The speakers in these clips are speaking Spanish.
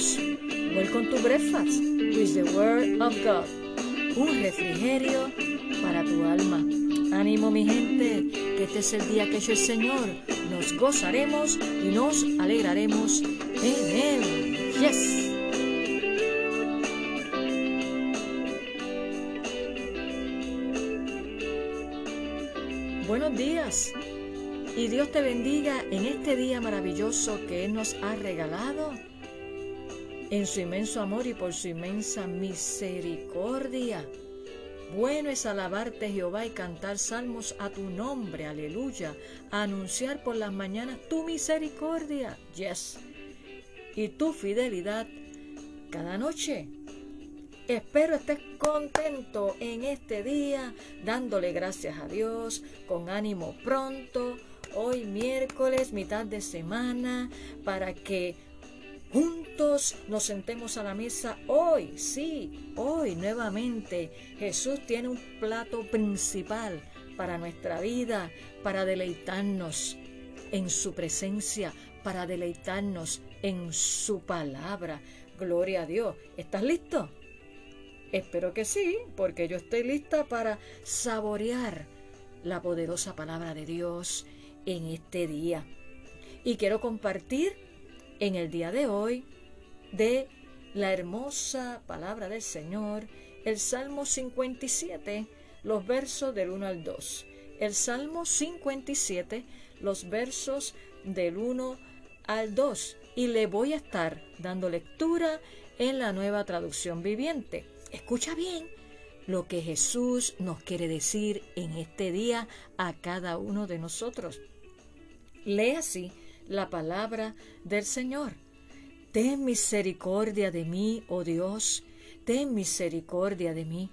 Dios. Welcome to Breakfast with the Word of God. Un refrigerio para tu alma. Ánimo mi gente, que este es el día que hecho el Señor. Nos gozaremos y nos alegraremos en Él. Yes. Buenos días y Dios te bendiga en este día maravilloso que Él nos ha regalado en su inmenso amor y por su inmensa misericordia. Bueno es alabarte Jehová y cantar salmos a tu nombre, aleluya, anunciar por las mañanas tu misericordia, yes, y tu fidelidad cada noche. Espero estés contento en este día, dándole gracias a Dios, con ánimo pronto, hoy miércoles, mitad de semana, para que juntos nos sentemos a la mesa hoy, sí, hoy nuevamente. Jesús tiene un plato principal para nuestra vida, para deleitarnos en su presencia, para deleitarnos en su palabra. Gloria a Dios. ¿Estás listo? Espero que sí, porque yo estoy lista para saborear la poderosa palabra de Dios en este día. Y quiero compartir en el día de hoy de la hermosa palabra del Señor, el Salmo 57, los versos del 1 al 2. El Salmo 57, los versos del 1 al 2. Y le voy a estar dando lectura en la nueva traducción viviente. Escucha bien lo que Jesús nos quiere decir en este día a cada uno de nosotros. Lee así la palabra del Señor. Ten misericordia de mí, oh Dios, ten misericordia de mí.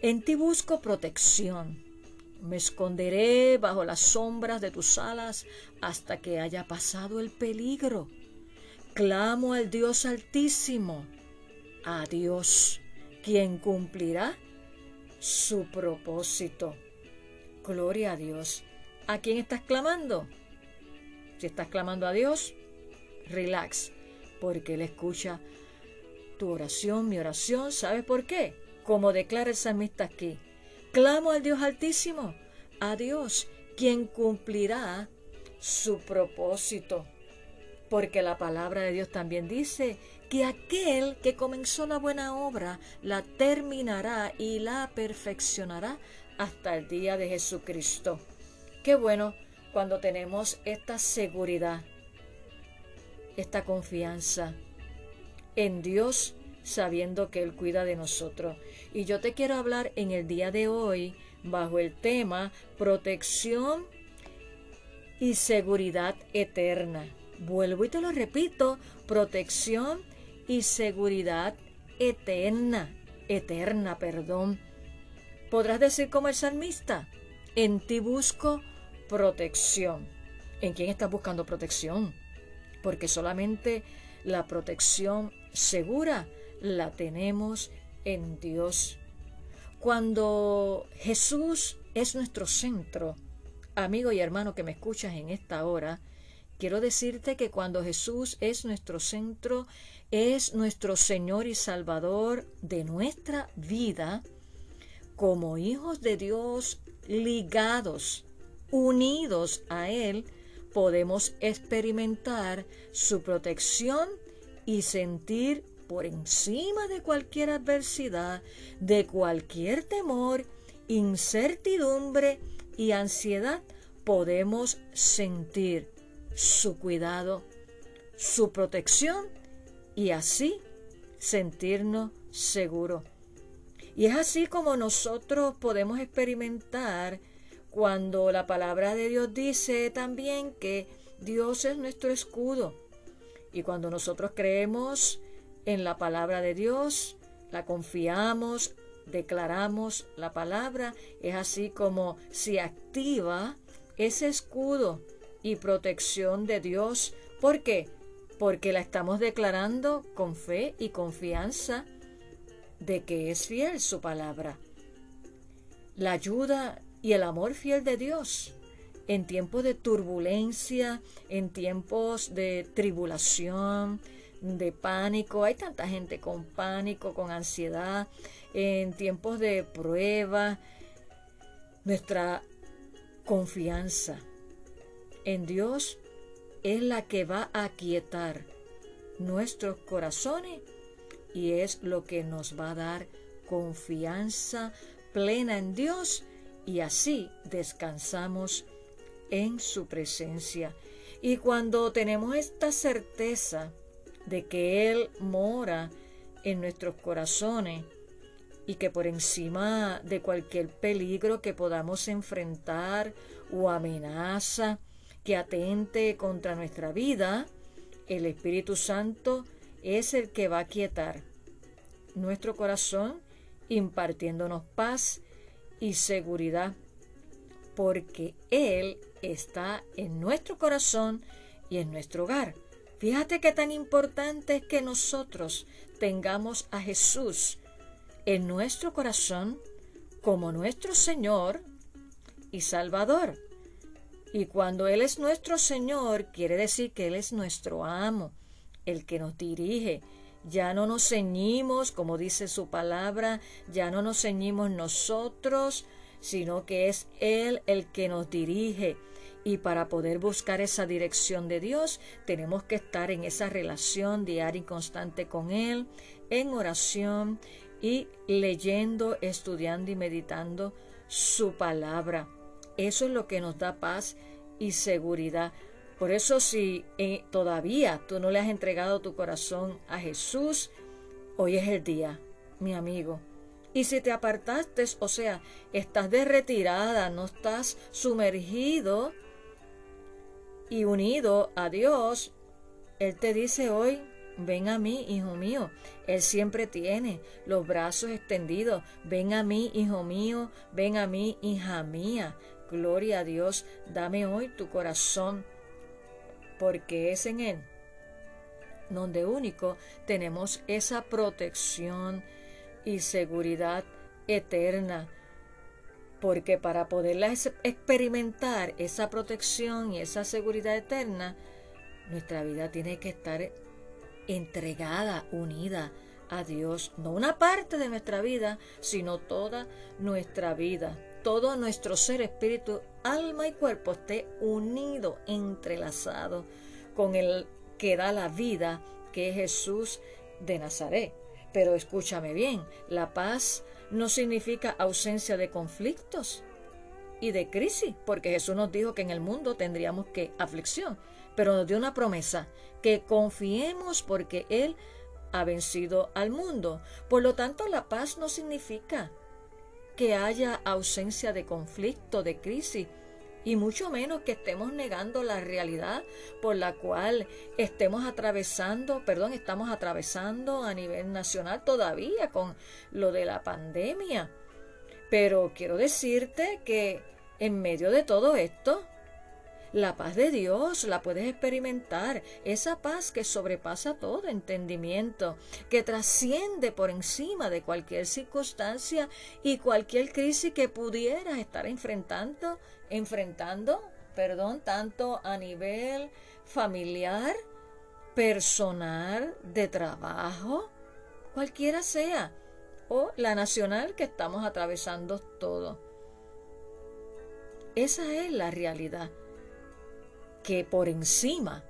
En ti busco protección. Me esconderé bajo las sombras de tus alas hasta que haya pasado el peligro. Clamo al Dios Altísimo, a Dios quien cumplirá su propósito. Gloria a Dios. ¿A quién estás clamando? Si estás clamando a Dios, relax, porque Él escucha tu oración, mi oración. ¿Sabes por qué? Como declara el salmista aquí. Clamo al Dios Altísimo, a Dios, quien cumplirá su propósito. Porque la palabra de Dios también dice que aquel que comenzó la buena obra la terminará y la perfeccionará hasta el día de Jesucristo. Qué bueno cuando tenemos esta seguridad, esta confianza en Dios sabiendo que Él cuida de nosotros. Y yo te quiero hablar en el día de hoy bajo el tema protección y seguridad eterna. Vuelvo y te lo repito, protección y seguridad eterna, eterna, perdón. Podrás decir como el salmista, en ti busco protección. ¿En quién estás buscando protección? Porque solamente la protección segura la tenemos en Dios. Cuando Jesús es nuestro centro, amigo y hermano que me escuchas en esta hora, quiero decirte que cuando Jesús es nuestro centro, es nuestro Señor y Salvador de nuestra vida, como hijos de Dios ligados, unidos a Él, podemos experimentar su protección y sentir por encima de cualquier adversidad, de cualquier temor, incertidumbre y ansiedad, podemos sentir su cuidado, su protección y así sentirnos seguros. Y es así como nosotros podemos experimentar cuando la palabra de Dios dice también que Dios es nuestro escudo. Y cuando nosotros creemos en la palabra de Dios, la confiamos, declaramos la palabra, es así como se activa ese escudo y protección de Dios. ¿Por qué? porque la estamos declarando con fe y confianza de que es fiel su palabra. La ayuda y el amor fiel de Dios en tiempos de turbulencia, en tiempos de tribulación, de pánico. Hay tanta gente con pánico, con ansiedad, en tiempos de prueba. Nuestra confianza en Dios es la que va a aquietar nuestros corazones y es lo que nos va a dar confianza plena en Dios y así descansamos en su presencia. Y cuando tenemos esta certeza de que Él mora en nuestros corazones y que por encima de cualquier peligro que podamos enfrentar o amenaza que atente contra nuestra vida, el Espíritu Santo es el que va a quietar nuestro corazón impartiéndonos paz y seguridad, porque Él está en nuestro corazón y en nuestro hogar. Fíjate qué tan importante es que nosotros tengamos a Jesús en nuestro corazón como nuestro Señor y Salvador. Y cuando Él es nuestro Señor, quiere decir que Él es nuestro amo, el que nos dirige, ya no nos ceñimos, como dice su palabra, ya no nos ceñimos nosotros, sino que es Él el que nos dirige. Y para poder buscar esa dirección de Dios, tenemos que estar en esa relación diaria y constante con Él, en oración y leyendo, estudiando y meditando su palabra. Eso es lo que nos da paz y seguridad. Por eso si eh, todavía tú no le has entregado tu corazón a Jesús, hoy es el día, mi amigo. Y si te apartaste, o sea, estás de retirada, no estás sumergido y unido a Dios, Él te dice hoy, ven a mí, hijo mío. Él siempre tiene los brazos extendidos. Ven a mí, hijo mío, ven a mí, hija mía. Gloria a Dios, dame hoy tu corazón porque es en Él donde único tenemos esa protección y seguridad eterna. Porque para poderla experimentar esa protección y esa seguridad eterna, nuestra vida tiene que estar entregada, unida a Dios. No una parte de nuestra vida, sino toda nuestra vida todo nuestro ser, espíritu, alma y cuerpo esté unido, entrelazado con el que da la vida, que es Jesús de Nazaret. Pero escúchame bien, la paz no significa ausencia de conflictos y de crisis, porque Jesús nos dijo que en el mundo tendríamos que aflicción, pero nos dio una promesa, que confiemos porque Él ha vencido al mundo. Por lo tanto, la paz no significa que haya ausencia de conflicto, de crisis, y mucho menos que estemos negando la realidad por la cual estemos atravesando, perdón, estamos atravesando a nivel nacional todavía con lo de la pandemia. Pero quiero decirte que en medio de todo esto, la paz de Dios la puedes experimentar, esa paz que sobrepasa todo entendimiento, que trasciende por encima de cualquier circunstancia y cualquier crisis que pudieras estar enfrentando, enfrentando, perdón, tanto a nivel familiar, personal, de trabajo, cualquiera sea, o la nacional que estamos atravesando todo. Esa es la realidad que por encima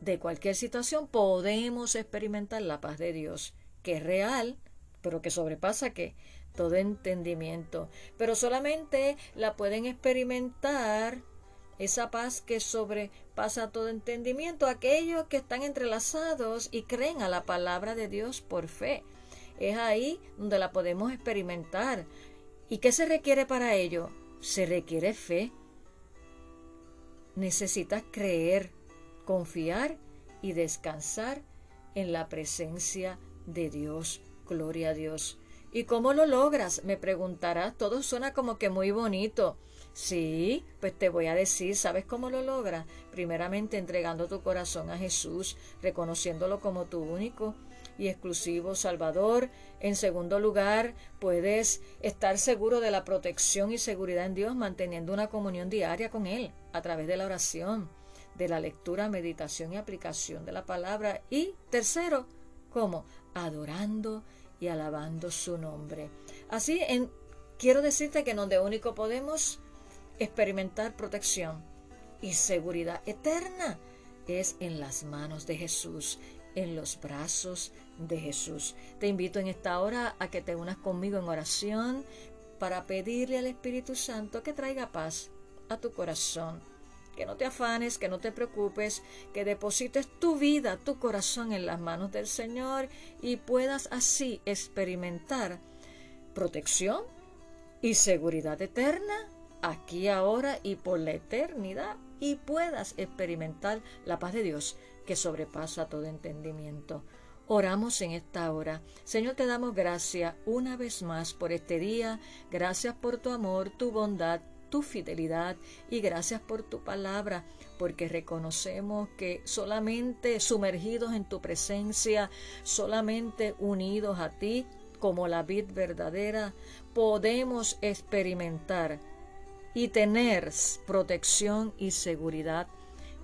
de cualquier situación podemos experimentar la paz de Dios, que es real, pero que sobrepasa que todo entendimiento. Pero solamente la pueden experimentar esa paz que sobrepasa todo entendimiento, aquellos que están entrelazados y creen a la palabra de Dios por fe. Es ahí donde la podemos experimentar. ¿Y qué se requiere para ello? Se requiere fe Necesitas creer, confiar y descansar en la presencia de Dios. Gloria a Dios. ¿Y cómo lo logras? Me preguntarás. Todo suena como que muy bonito. Sí, pues te voy a decir, ¿sabes cómo lo logras? Primeramente entregando tu corazón a Jesús, reconociéndolo como tu único y exclusivo Salvador. En segundo lugar, puedes estar seguro de la protección y seguridad en Dios manteniendo una comunión diaria con Él a través de la oración, de la lectura, meditación y aplicación de la palabra. Y tercero, ¿cómo? Adorando y alabando su nombre. Así, en, quiero decirte que donde único podemos experimentar protección y seguridad eterna es en las manos de Jesús, en los brazos de Jesús. Te invito en esta hora a que te unas conmigo en oración para pedirle al Espíritu Santo que traiga paz a tu corazón. Que no te afanes, que no te preocupes, que deposites tu vida, tu corazón en las manos del Señor y puedas así experimentar protección y seguridad eterna aquí ahora y por la eternidad y puedas experimentar la paz de Dios que sobrepasa todo entendimiento. Oramos en esta hora. Señor, te damos gracias una vez más por este día. Gracias por tu amor, tu bondad, tu fidelidad y gracias por tu palabra, porque reconocemos que solamente sumergidos en tu presencia, solamente unidos a ti como la vid verdadera, podemos experimentar y tener protección y seguridad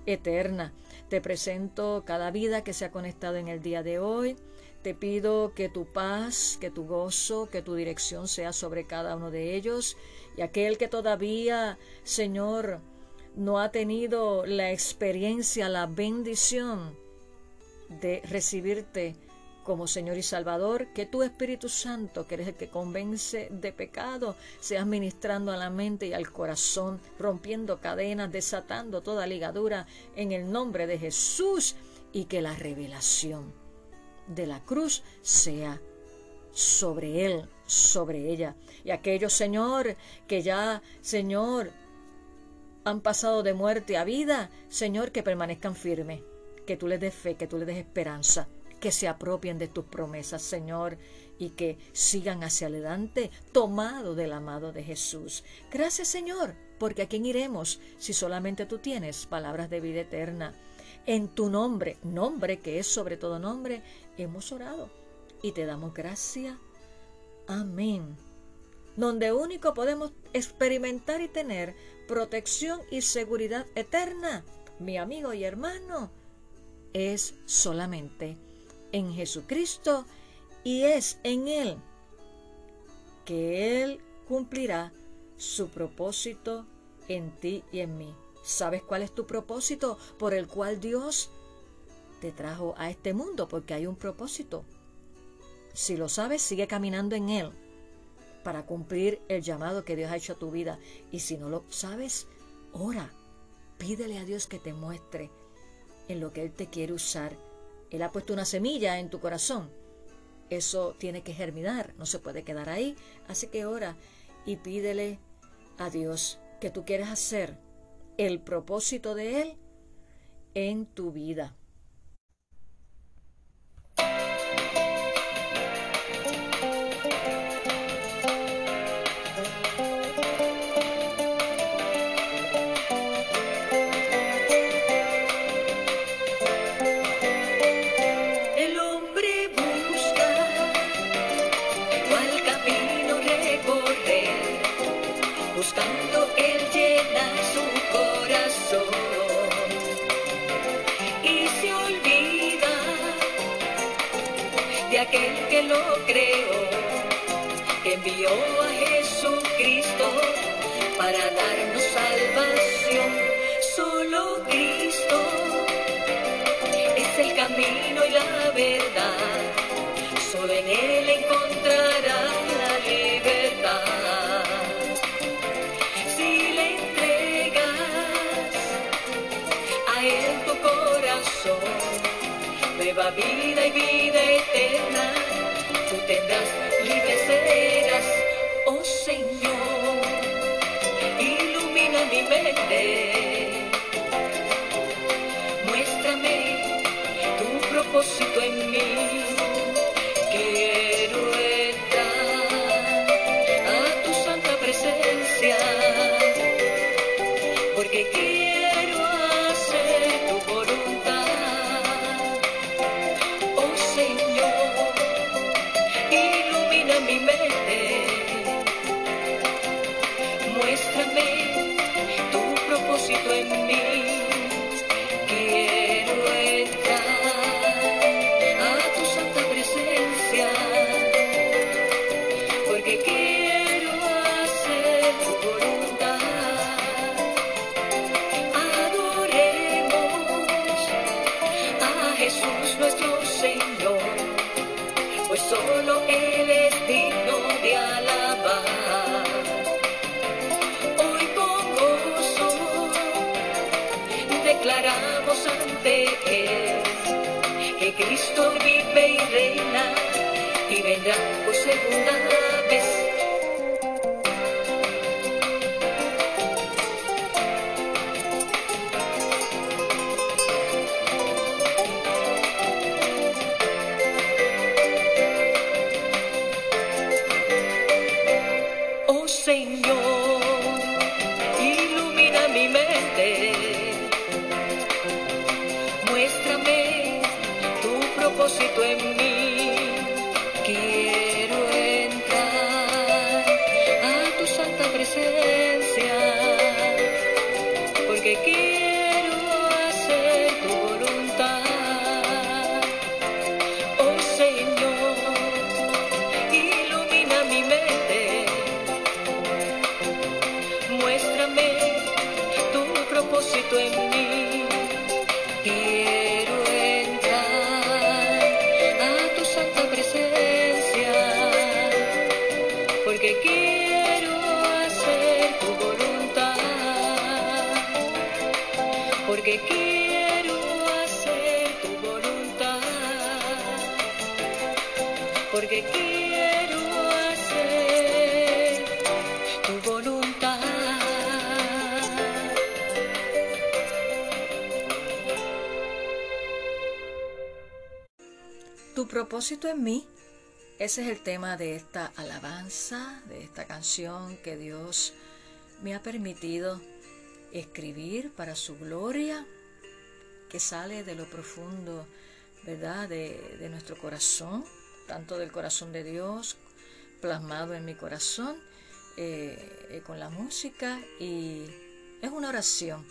eterna. Te presento cada vida que se ha conectado en el día de hoy. Te pido que tu paz, que tu gozo, que tu dirección sea sobre cada uno de ellos. Y aquel que todavía, Señor, no ha tenido la experiencia, la bendición de recibirte como Señor y Salvador, que tu Espíritu Santo, que eres el que convence de pecado, seas ministrando a la mente y al corazón, rompiendo cadenas, desatando toda ligadura en el nombre de Jesús y que la revelación de la cruz sea sobre él, sobre ella. Y aquellos, Señor, que ya, Señor, han pasado de muerte a vida, Señor, que permanezcan firmes, que tú les des fe, que tú les des esperanza que se apropien de tus promesas, Señor, y que sigan hacia adelante tomado del amado de Jesús. Gracias, Señor, porque a quién iremos si solamente tú tienes palabras de vida eterna. En tu nombre, nombre que es sobre todo nombre, hemos orado y te damos gracias. Amén. Donde único podemos experimentar y tener protección y seguridad eterna, mi amigo y hermano, es solamente en Jesucristo y es en Él que Él cumplirá su propósito en ti y en mí. ¿Sabes cuál es tu propósito por el cual Dios te trajo a este mundo? Porque hay un propósito. Si lo sabes, sigue caminando en Él para cumplir el llamado que Dios ha hecho a tu vida. Y si no lo sabes, ora. Pídele a Dios que te muestre en lo que Él te quiere usar él ha puesto una semilla en tu corazón. Eso tiene que germinar, no se puede quedar ahí. Así que ora y pídele a Dios que tú quieres hacer el propósito de Él en tu vida. de aquel que lo creó, que envió a Jesucristo para darnos salvación. Solo Cristo es el camino y la verdad, solo en Él encontrarás. Vida y vida eterna, tú tendrás libre serás, oh Señor, ilumina mi mente, muéstrame tu propósito en mí. Propósito Tu propósito en mí. Ese es el tema de esta alabanza, de esta canción que Dios me ha permitido escribir para su gloria, que sale de lo profundo, ¿verdad?, de, de nuestro corazón, tanto del corazón de Dios, plasmado en mi corazón, eh, eh, con la música, y es una oración,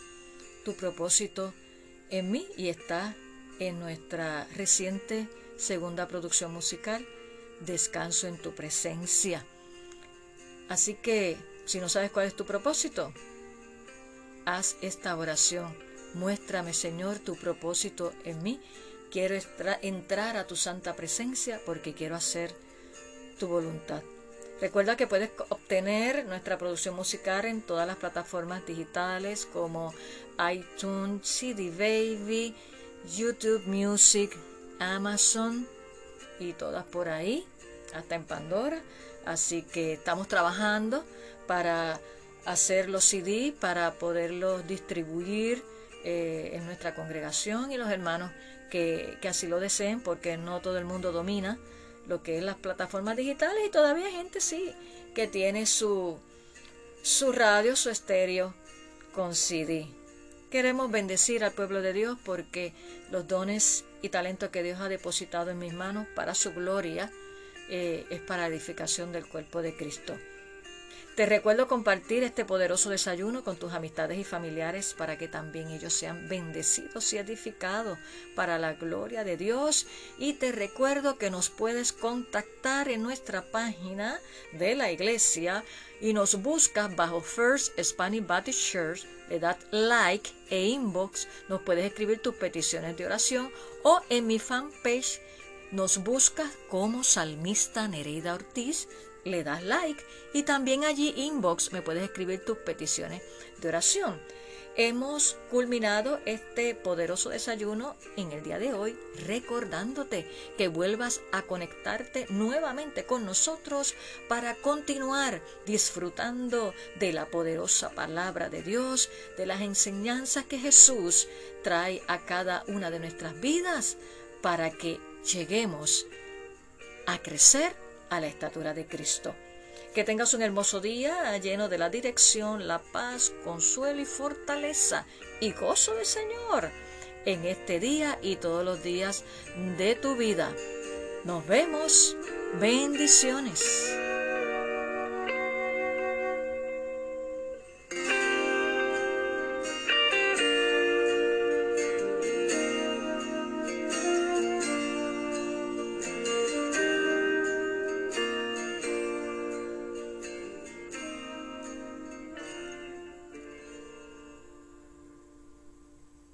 tu propósito en mí, y está en nuestra reciente segunda producción musical, Descanso en tu presencia. Así que, si no sabes cuál es tu propósito, haz esta oración. Muéstrame, Señor, tu propósito en mí. Quiero entrar a tu santa presencia porque quiero hacer tu voluntad. Recuerda que puedes obtener nuestra producción musical en todas las plataformas digitales como iTunes, CD Baby, YouTube Music, Amazon y todas por ahí, hasta en Pandora. Así que estamos trabajando para hacer los CD, para poderlos distribuir eh, en nuestra congregación y los hermanos que, que así lo deseen, porque no todo el mundo domina lo que es las plataformas digitales y todavía hay gente sí que tiene su, su radio, su estéreo con CD. Queremos bendecir al pueblo de Dios porque los dones y talentos que Dios ha depositado en mis manos para su gloria eh, es para edificación del cuerpo de Cristo. Te recuerdo compartir este poderoso desayuno con tus amistades y familiares para que también ellos sean bendecidos y edificados para la gloria de Dios. Y te recuerdo que nos puedes contactar en nuestra página de la iglesia y nos buscas bajo First Spanish Baptist Church, le das like e inbox, nos puedes escribir tus peticiones de oración o en mi fanpage nos buscas como salmista Nereida Ortiz, le das like y también allí inbox me puedes escribir tus peticiones de oración. Hemos culminado este poderoso desayuno en el día de hoy recordándote que vuelvas a conectarte nuevamente con nosotros para continuar disfrutando de la poderosa palabra de Dios, de las enseñanzas que Jesús trae a cada una de nuestras vidas para que lleguemos a crecer a la estatura de Cristo. Que tengas un hermoso día lleno de la dirección, la paz, consuelo y fortaleza y gozo del Señor en este día y todos los días de tu vida. Nos vemos. Bendiciones.